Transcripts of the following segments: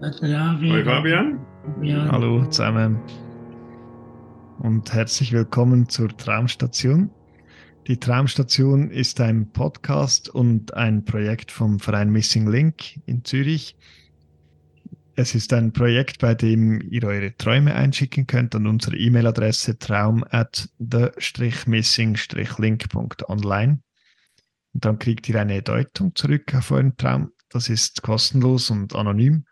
Ja, Hoi Fabian. Ja, Hallo zusammen und herzlich willkommen zur Traumstation. Die Traumstation ist ein Podcast und ein Projekt vom Verein Missing Link in Zürich. Es ist ein Projekt, bei dem ihr eure Träume einschicken könnt an unsere E-Mail-Adresse traum at the-missing-link.online. Und dann kriegt ihr eine Deutung zurück auf euren Traum. Das ist kostenlos und anonym.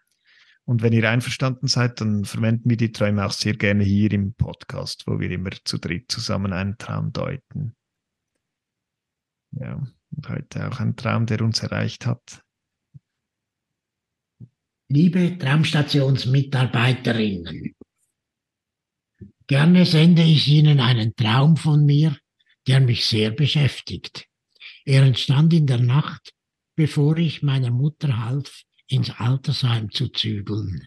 Und wenn ihr einverstanden seid, dann verwenden wir die Träume auch sehr gerne hier im Podcast, wo wir immer zu dritt zusammen einen Traum deuten. Ja, und heute auch ein Traum, der uns erreicht hat. liebe Traumstationsmitarbeiterinnen, gerne sende ich Ihnen einen Traum von mir, der mich sehr beschäftigt. Er entstand in der Nacht, bevor ich meiner Mutter half, ins Altersheim zu zügeln.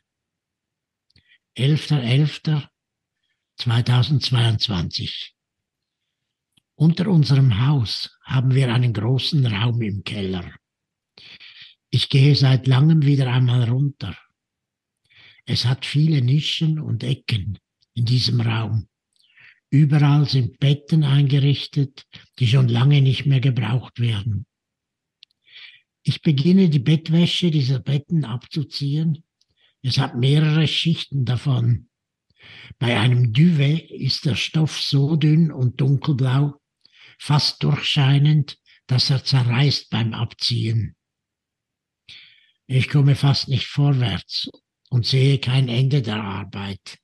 11.11.2022 Unter unserem Haus haben wir einen großen Raum im Keller. Ich gehe seit langem wieder einmal runter. Es hat viele Nischen und Ecken in diesem Raum. Überall sind Betten eingerichtet, die schon lange nicht mehr gebraucht werden. Ich beginne die Bettwäsche dieser Betten abzuziehen. Es hat mehrere Schichten davon. Bei einem Duvet ist der Stoff so dünn und dunkelblau, fast durchscheinend, dass er zerreißt beim Abziehen. Ich komme fast nicht vorwärts und sehe kein Ende der Arbeit.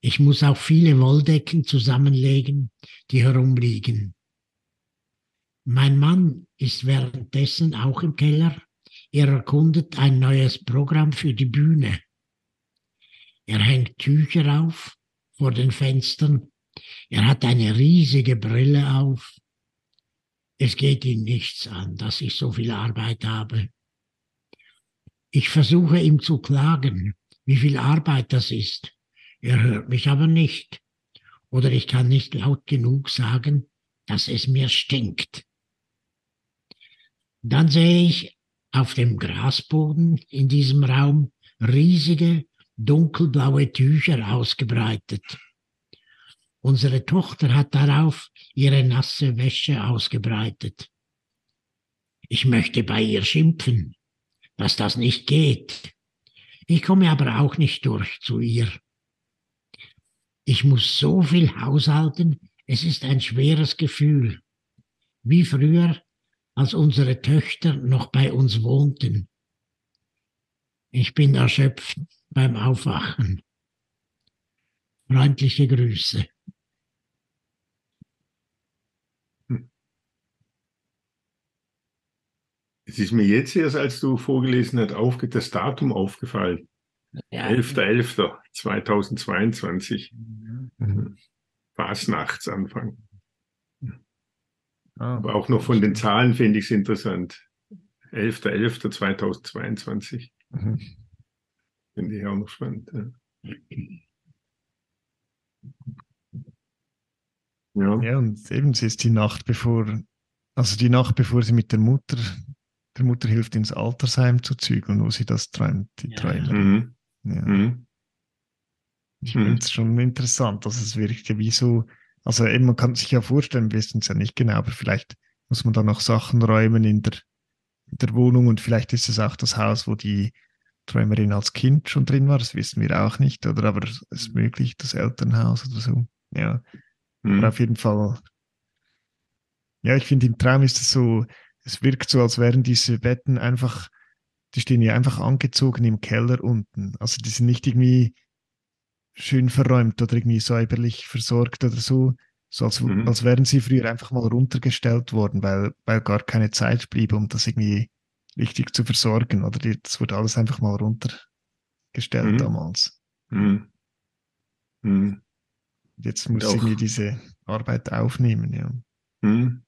Ich muss auch viele Wolldecken zusammenlegen, die herumliegen. Mein Mann ist währenddessen auch im Keller. Er erkundet ein neues Programm für die Bühne. Er hängt Tücher auf vor den Fenstern. Er hat eine riesige Brille auf. Es geht ihn nichts an, dass ich so viel Arbeit habe. Ich versuche ihm zu klagen, wie viel Arbeit das ist. Er hört mich aber nicht. Oder ich kann nicht laut genug sagen, dass es mir stinkt. Dann sehe ich auf dem Grasboden in diesem Raum riesige dunkelblaue Tücher ausgebreitet. Unsere Tochter hat darauf ihre nasse Wäsche ausgebreitet. Ich möchte bei ihr schimpfen, dass das nicht geht. Ich komme aber auch nicht durch zu ihr. Ich muss so viel haushalten, es ist ein schweres Gefühl. Wie früher, als unsere Töchter noch bei uns wohnten. Ich bin erschöpft beim Aufwachen. Freundliche Grüße. Es ist mir jetzt erst, als du vorgelesen hast, aufge das Datum aufgefallen. Ja, 11.11.2022. Mhm. Fasnachtsanfang. Ah, Aber auch noch von den Zahlen finde ich es interessant. 11.11.2022. mhm. Finde ich auch noch spannend. Ja. Ja. Ja, und eben, sie ist die Nacht bevor, also die Nacht bevor sie mit der Mutter, der Mutter hilft, ins Altersheim zu zügeln, wo sie das träumt, die Ja. Träume. Mhm. Ja. Mhm. Ich Mhm. finde es schon interessant, dass es wirklich wie so, also eben, man kann sich ja vorstellen, wir wissen es ja nicht genau, aber vielleicht muss man da noch Sachen räumen in der, in der Wohnung und vielleicht ist es auch das Haus, wo die Träumerin als Kind schon drin war, das wissen wir auch nicht, oder aber es ist möglich, das Elternhaus oder so. Ja, aber Mhm. auf jeden Fall, ja, ich finde im Traum ist es so, es wirkt so, als wären diese Betten einfach, die stehen ja einfach angezogen im Keller unten. Also die sind nicht irgendwie schön verräumt oder irgendwie säuberlich versorgt oder so, so als, Mhm. als wären sie früher einfach mal runtergestellt worden, weil, weil gar keine Zeit blieb, um das irgendwie richtig zu versorgen. Oder die, das wurde alles einfach mal runter, gestellt Mhm. damals. Mhm. Mhm. Jetzt muss ich mir diese Arbeit aufnehmen, ja. Mhm.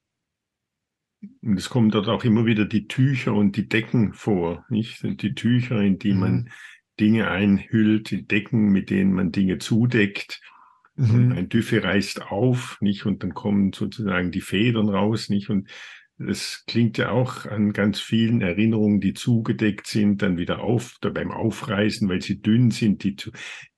Und es kommen dort auch immer wieder die Tücher und die Decken vor, nicht? Die Tücher, in die Mhm. man Dinge einhüllt, die Decken, mit denen man Dinge zudeckt. Mhm. ein Düffe reißt auf, nicht? Und dann kommen sozusagen die Federn raus, nicht? Und es klingt ja auch an ganz vielen Erinnerungen, die zugedeckt sind, dann wieder auf, da beim Aufreißen, weil sie dünn sind, die,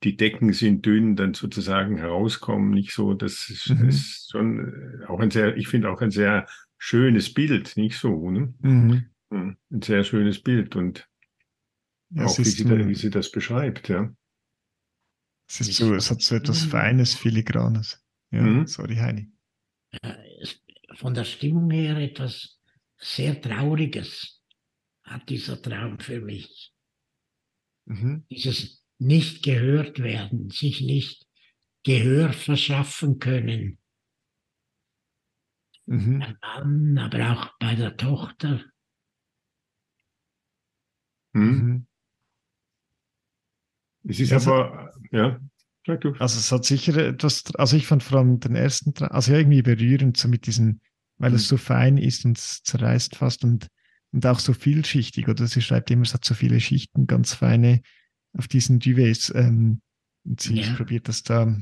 die Decken sind dünn, dann sozusagen herauskommen, nicht so. Das ist, Mhm. ist schon äh, auch ein sehr, ich finde auch ein sehr schönes Bild, nicht so, ne? Mhm. Mhm. Ein sehr schönes Bild und Ja, auch wie ist, sie, da, wie sie das beschreibt, ja. es ist so, es hat so etwas Feines, Filigranes. Ja, Mhm. sorry, Heini. von der Stimmung her etwas sehr Trauriges hat dieser Traum für mich. Mhm. Dieses nicht gehört werden, sich nicht Gehör verschaffen können. Mhm. Beim Mann, aber auch bei der Tochter. Mhm. Es ist Also- aber, ja. Also es hat sicher etwas, also ich fand vor allem den ersten, also irgendwie berührend, so mit diesen, weil es Mhm. so fein ist und es zerreißt fast und, und auch so vielschichtig, oder sie schreibt immer, es hat so viele Schichten, ganz feine auf diesen Duvets. Ähm, und sie Ja. probiert das da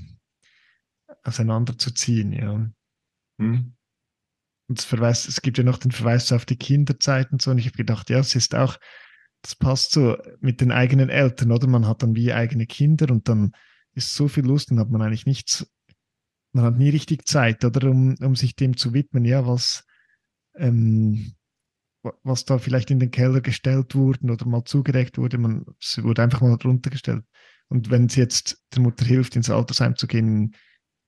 auseinanderzuziehen, ja. Mhm. Und es, verweist, es gibt ja noch den Verweis auf die Kinderzeit und so. Und ich habe gedacht, ja, es ist auch, das passt so mit den eigenen Eltern, oder? Man hat dann wie eigene Kinder und dann ist so viel Lust und hat man eigentlich nichts, man hat nie richtig Zeit, oder? Um, um sich dem zu widmen, ja, was, ähm, wa- was da vielleicht in den Keller gestellt wurde oder mal zugedeckt wurde, man, es wurde einfach mal runtergestellt. Und wenn es jetzt der Mutter hilft, ins Altersheim zu gehen,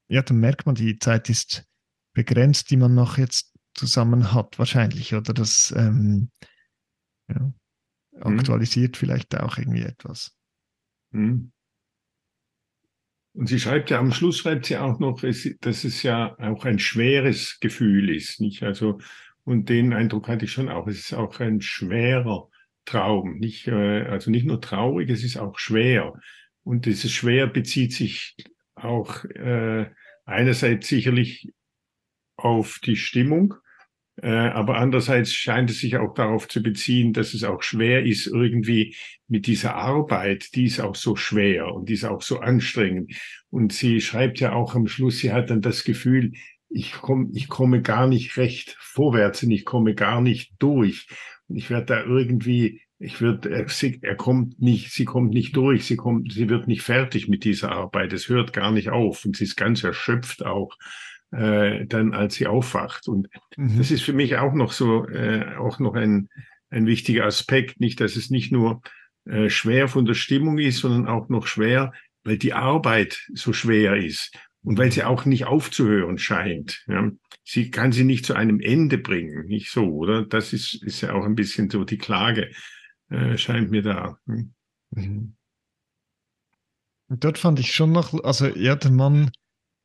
ja, dann merkt man, die Zeit ist begrenzt, die man noch jetzt zusammen hat, wahrscheinlich, oder das ähm, ja, aktualisiert vielleicht auch irgendwie etwas. Mhm. Und sie schreibt ja am Schluss schreibt sie auch noch, dass es ja auch ein schweres Gefühl ist, nicht? Also und den Eindruck hatte ich schon auch. Es ist auch ein schwerer Traum, nicht? äh, Also nicht nur traurig, es ist auch schwer. Und dieses Schwer bezieht sich auch äh, einerseits sicherlich auf die Stimmung, aber andererseits scheint es sich auch darauf zu beziehen, dass es auch schwer ist, irgendwie mit dieser Arbeit, die ist auch so schwer und die ist auch so anstrengend. Und sie schreibt ja auch am Schluss, sie hat dann das Gefühl, ich komme, ich komme gar nicht recht vorwärts und ich komme gar nicht durch. Und ich werde da irgendwie, ich würde, er, sie- er kommt nicht, sie kommt nicht durch, sie kommt, sie wird nicht fertig mit dieser Arbeit. Es hört gar nicht auf und sie ist ganz erschöpft auch äh, dann, als sie aufwacht. Und Mhm. das ist für mich auch noch so, äh, auch noch ein, ein wichtiger Aspekt, nicht, dass es nicht nur äh, schwer von der Stimmung ist, sondern auch noch schwer, weil die Arbeit so schwer ist und weil sie auch nicht aufzuhören scheint. Ja. Sie kann sie nicht zu einem Ende bringen, nicht so, oder? Das ist, ist ja auch ein bisschen so die Klage, äh, scheint mir da. Hm. Mhm. Dort fand ich schon noch, also ja, der Mann,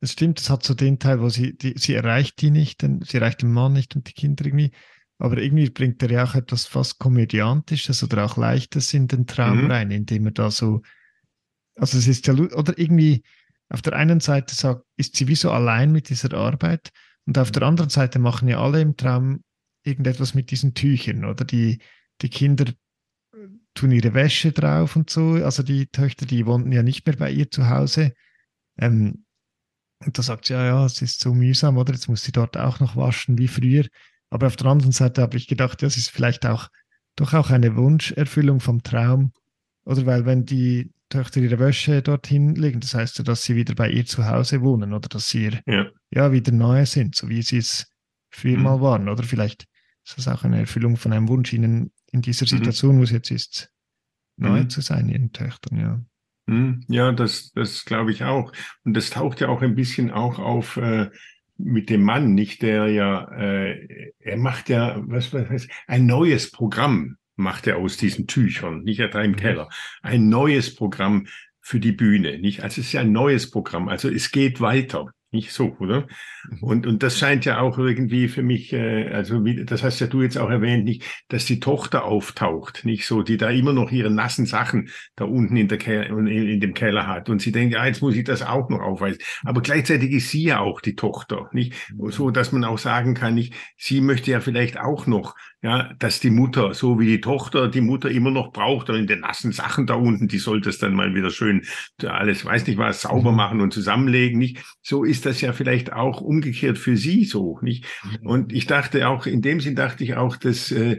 es stimmt, es hat so den Teil, wo sie, die, sie erreicht die nicht, denn sie erreicht den Mann nicht und die Kinder irgendwie, aber irgendwie bringt er ja auch etwas fast Komödiantisches oder auch Leichtes in den Traum Mhm. rein, indem er da so, also es ist ja, oder irgendwie auf der einen Seite sagt, ist sie wie so allein mit dieser Arbeit und auf der anderen Seite machen ja alle im Traum irgendetwas mit diesen Tüchern, oder die, die Kinder tun ihre Wäsche drauf und so. Also die Töchter, die wohnten ja nicht mehr bei ihr zu Hause. Ähm, und da sagt sie, ja, ja, es ist so mühsam, oder? Jetzt muss sie dort auch noch waschen wie früher. Aber auf der anderen Seite habe ich gedacht, ja, es ist vielleicht auch doch auch eine Wunscherfüllung vom Traum. Oder weil wenn die Töchter ihre Wäsche dorthin legen, das heißt ja, dass sie wieder bei ihr zu Hause wohnen oder dass sie ihr, Ja. ja wieder neu sind, so wie sie es früher Mhm. mal waren. Oder vielleicht ist das auch eine Erfüllung von einem Wunsch, ihnen in dieser Mhm. Situation, wo es jetzt ist, neu Mhm. zu sein, ihren Töchtern, ja. Hm, Ja, das, das glaube ich auch. Und das taucht ja auch ein bisschen auch auf äh, mit dem Mann, nicht der ja, äh, er macht ja, was was was, ein neues Programm macht er aus diesen Tüchern, nicht er da im Keller, ein neues Programm für die Bühne, nicht? Also es ist ja ein neues Programm, also es geht weiter. Nicht so, oder? Und, und das scheint ja auch irgendwie für mich, äh, also wie, das hast ja du jetzt auch erwähnt, nicht, dass die Tochter auftaucht, nicht so, die da immer noch ihre nassen Sachen da unten in der Keller, in, dem Keller hat. Und sie denkt, ja, jetzt muss ich das auch noch aufweisen. Aber gleichzeitig ist sie ja auch die Tochter, nicht? So, dass man auch sagen kann, nicht, sie möchte ja vielleicht auch noch ja, dass die Mutter, so wie die Tochter die Mutter immer noch braucht, und in den nassen Sachen da unten, die sollte es dann mal wieder schön alles, weiß nicht was, sauber mhm. machen und zusammenlegen, nicht? So ist das ja vielleicht auch umgekehrt für sie so, nicht? Mhm. Und ich dachte auch, in dem Sinn dachte ich auch, dass äh,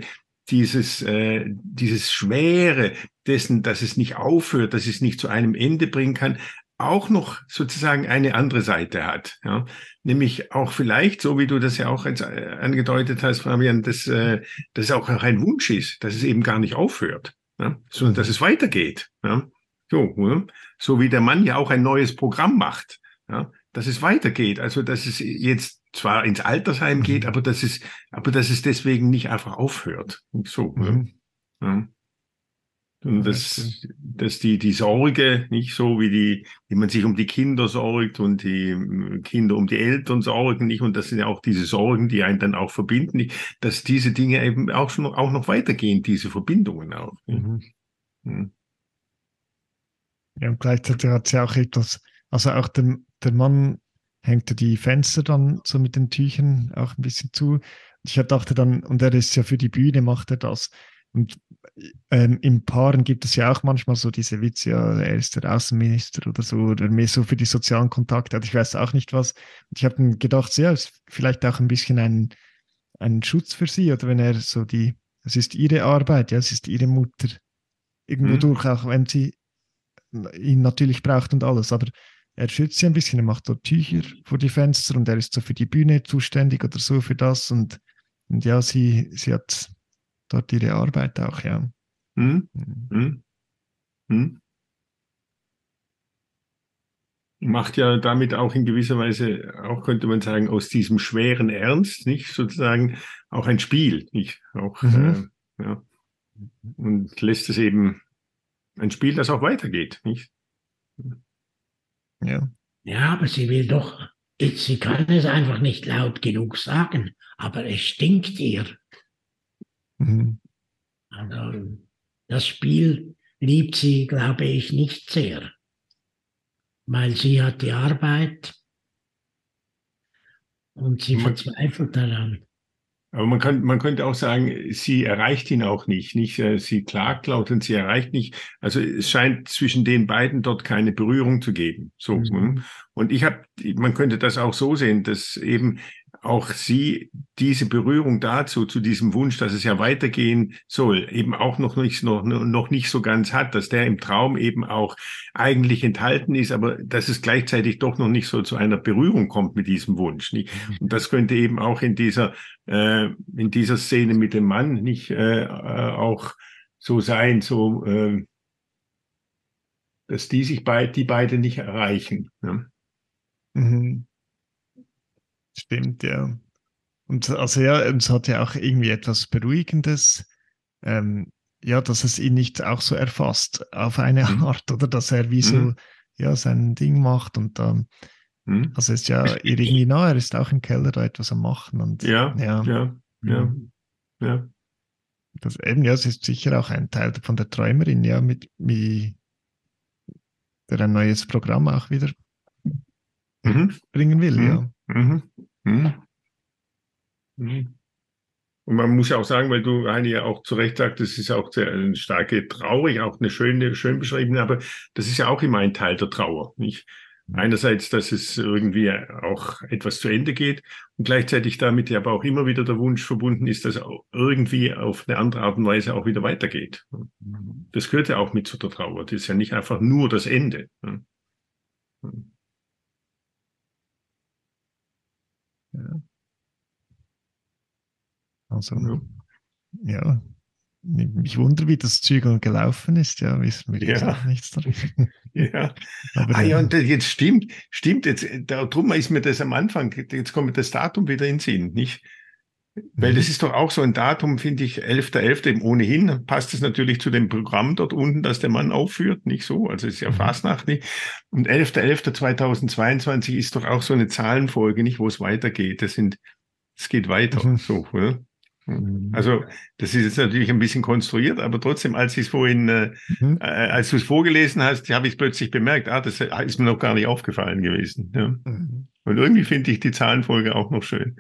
dieses, äh, dieses Schwere dessen, dass es nicht aufhört, dass es nicht zu einem Ende bringen kann, auch noch sozusagen eine andere Seite hat. Ja? Nämlich auch vielleicht, so wie du das ja auch jetzt äh, angedeutet hast, Fabian, dass, äh, dass es auch ein Wunsch ist, dass es eben gar nicht aufhört, ja? sondern dass es weitergeht. Ja? So, ja? so wie der Mann ja auch ein neues Programm macht, ja? dass es weitergeht. Also dass es jetzt zwar ins Altersheim mhm. geht, aber dass es, aber dass es deswegen nicht einfach aufhört. So. Mhm. Ja? Und dass, dass die, die Sorge nicht so wie die, wie man sich um die Kinder sorgt und die ähm, Kinder um die Eltern sorgen nicht. Und das sind ja auch diese Sorgen, die einen dann auch verbinden, nicht? dass diese Dinge eben auch schon, auch noch weitergehen, diese Verbindungen auch. Mhm. Mhm. Ja, und gleichzeitig hat sie auch etwas, also auch der, der Mann hängt die Fenster dann so mit den Tüchern auch ein bisschen zu. Ich dachte dann, und er ist ja für die Bühne, macht er das. Und ähm, im Paaren gibt es ja auch manchmal so diese Witze, ja, er ist der Außenminister oder so, oder mehr so für die sozialen Kontakte. Also ich weiß auch nicht was. Und ich habe gedacht, ja, ist vielleicht auch ein bisschen ein, ein Schutz für sie, oder wenn er so die, es ist ihre Arbeit, ja, es ist ihre Mutter. Irgendwo mhm. durch, auch wenn sie ihn natürlich braucht und alles, aber er schützt sie ein bisschen, er macht dort Tücher vor die Fenster und er ist so für die Bühne zuständig oder so für das und, und ja, sie, sie hat dort ihre Arbeit auch, ja. Hm? Hm? Hm? Macht ja damit auch in gewisser Weise, auch könnte man sagen, aus diesem schweren Ernst, nicht sozusagen auch ein Spiel, nicht auch, mhm. äh, ja. Und lässt es eben ein Spiel, das auch weitergeht, nicht? Ja. Ja, aber sie will doch, sie kann es einfach nicht laut genug sagen, aber es stinkt ihr. Mhm. Also, das Spiel liebt sie, glaube ich, nicht sehr, weil sie hat die Arbeit und sie man, verzweifelt daran. Aber man, kann, man könnte auch sagen, sie erreicht ihn auch nicht. nicht äh, sie klagt laut und sie erreicht nicht. Also es scheint zwischen den beiden dort keine Berührung zu geben. So. Mhm. Ne? Und ich habe, man könnte das auch so sehen, dass eben auch sie diese Berührung dazu, zu diesem Wunsch, dass es ja weitergehen soll, eben auch noch nicht, noch, noch nicht so ganz hat, dass der im Traum eben auch eigentlich enthalten ist, aber dass es gleichzeitig doch noch nicht so zu einer Berührung kommt mit diesem Wunsch. Nicht? Und das könnte eben auch in dieser, äh, in dieser Szene mit dem Mann nicht äh, äh auch so sein, so, äh, dass die sich beide, die beide nicht erreichen. Ne? Mhm. Stimmt, ja. Und also ja, es hat ja auch irgendwie etwas Beruhigendes, ähm, ja, dass es ihn nicht auch so erfasst auf eine mhm. Art, oder dass er wie so mhm. ja sein Ding macht und dann mhm. also ist ja irgendwie nah, er ist auch im Keller da etwas am machen und ja, ja, ja, ja. Mhm. ja. Das eben, ja, es ist sicher auch ein Teil von der Träumerin, ja, mit wie der ein neues Programm auch wieder mhm. bringen will, mhm. ja. Mhm. Mhm. Mhm. Und man muss ja auch sagen, weil du, Heini, ja auch zu Recht sagst, das ist auch sehr eine starke traurig, auch eine schöne, schön beschriebene, aber das ist ja auch immer ein Teil der Trauer, nicht? Mhm. Einerseits, dass es irgendwie auch etwas zu Ende geht und gleichzeitig damit ja aber auch immer wieder der Wunsch verbunden ist, dass irgendwie auf eine andere Art und Weise auch wieder weitergeht. Mhm. Das gehört ja auch mit zu der Trauer. Das ist ja nicht einfach nur das Ende. Ja. Also, ja. ja. Mich wundert, wie das Zügel gelaufen ist, ja, wissen wir ja. nichts darüber. Ja. Aber, ah, ja, und jetzt stimmt, stimmt, jetzt, darum ist mir das am Anfang, jetzt kommt das Datum wieder in den Sinn, nicht? Weil das ist doch auch so ein Datum, finde ich, 11.11. .11. ohnehin passt es natürlich zu dem Programm dort unten, das der Mann aufführt, nicht so? Also es ist ja Mhm. Fastnacht nicht. Und 11.11.2022 ist doch auch so eine Zahlenfolge, nicht, wo es weitergeht. Das sind, es geht weiter, Mhm. so, oder? Mhm. Also, das ist jetzt natürlich ein bisschen konstruiert, aber trotzdem, als ich es vorhin, äh, Mhm. äh, als du es vorgelesen hast, habe ich plötzlich bemerkt, ah, das ist mir noch gar nicht aufgefallen gewesen. Ja. Mhm. Und irgendwie finde ich die Zahlenfolge auch noch schön.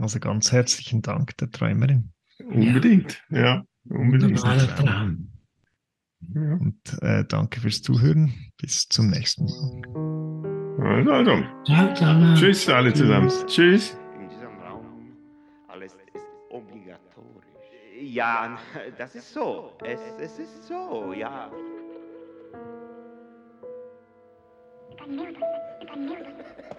Also ganz herzlichen Dank der Träumerin. Unbedingt, ja, unbedingt. Wunderbarer Traum. Ja. Und äh, danke fürs Zuhören. Bis zum nächsten Mal. Also, also, Ciao zusammen. tschüss alle zusammen. Tschüss. In diesem Raum alles ist obligatorisch. Ja, das ist so. Es, es ist so, ja. Canyotas, canyotas.